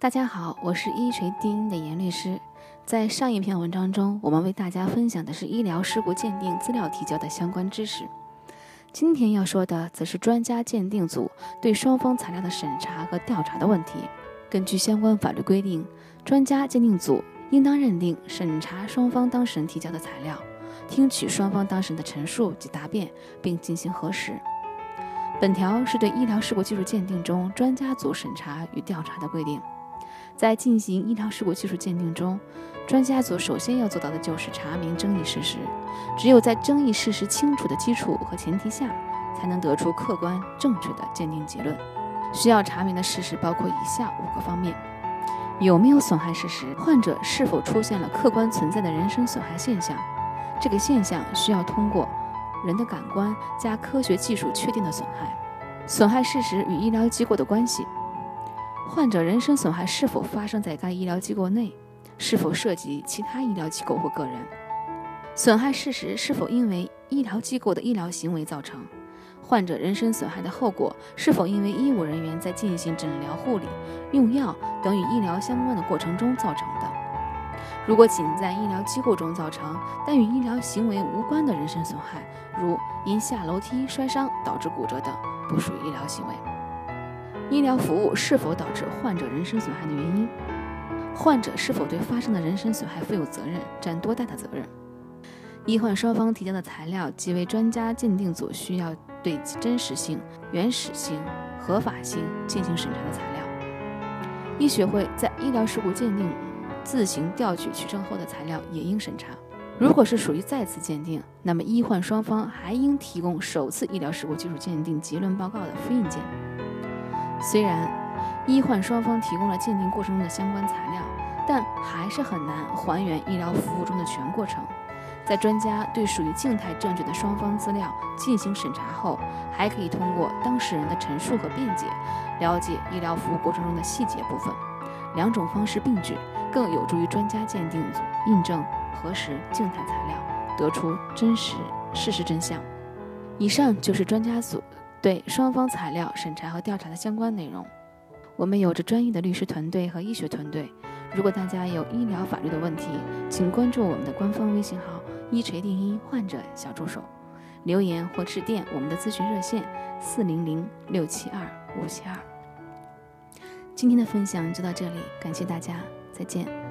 大家好，我是一锤定音的严律师。在上一篇文章中，我们为大家分享的是医疗事故鉴定资料提交的相关知识。今天要说的则是专家鉴定组对双方材料的审查和调查的问题。根据相关法律规定，专家鉴定组应当认定、审查双方当事人提交的材料，听取双方当事人的陈述及答辩，并进行核实。本条是对医疗事故技术鉴定中专家组审查与调查的规定。在进行医疗事故技术鉴定中，专家组首先要做到的就是查明争议事实。只有在争议事实清楚的基础和前提下，才能得出客观正确的鉴定结论。需要查明的事实包括以下五个方面：有没有损害事实？患者是否出现了客观存在的人身损害现象？这个现象需要通过人的感官加科学技术确定的损害。损害事实与医疗机构的关系。患者人身损害是否发生在该医疗机构内？是否涉及其他医疗机构或个人？损害事实是否因为医疗机构的医疗行为造成？患者人身损害的后果是否因为医务人员在进行诊疗、护理、用药等与医疗相关的过程中造成的？如果仅在医疗机构中造成，但与医疗行为无关的人身损害，如因下楼梯摔伤导致骨折等，不属于医疗行为。医疗服务是否导致患者人身损害的原因？患者是否对发生的人身损害负有责任，占多大的责任？医患双方提交的材料即为专家鉴定组需要对其真实性、原始性、合法性进行审查的材料。医学会在医疗事故鉴定自行调取取证后的材料也应审查。如果是属于再次鉴定，那么医患双方还应提供首次医疗事故技术鉴定结论报告的复印件。虽然医患双方提供了鉴定过程中的相关材料，但还是很难还原医疗服务中的全过程。在专家对属于静态证据的双方资料进行审查后，还可以通过当事人的陈述和辩解，了解医疗服务过程中的细节部分。两种方式并举，更有助于专家鉴定组印证核实静态材料，得出真实事实真相。以上就是专家组。对双方材料审查和调查的相关内容，我们有着专业的律师团队和医学团队。如果大家有医疗法律的问题，请关注我们的官方微信号“一锤定音患者小助手”，留言或致电我们的咨询热线四零零六七二五七二。今天的分享就到这里，感谢大家，再见。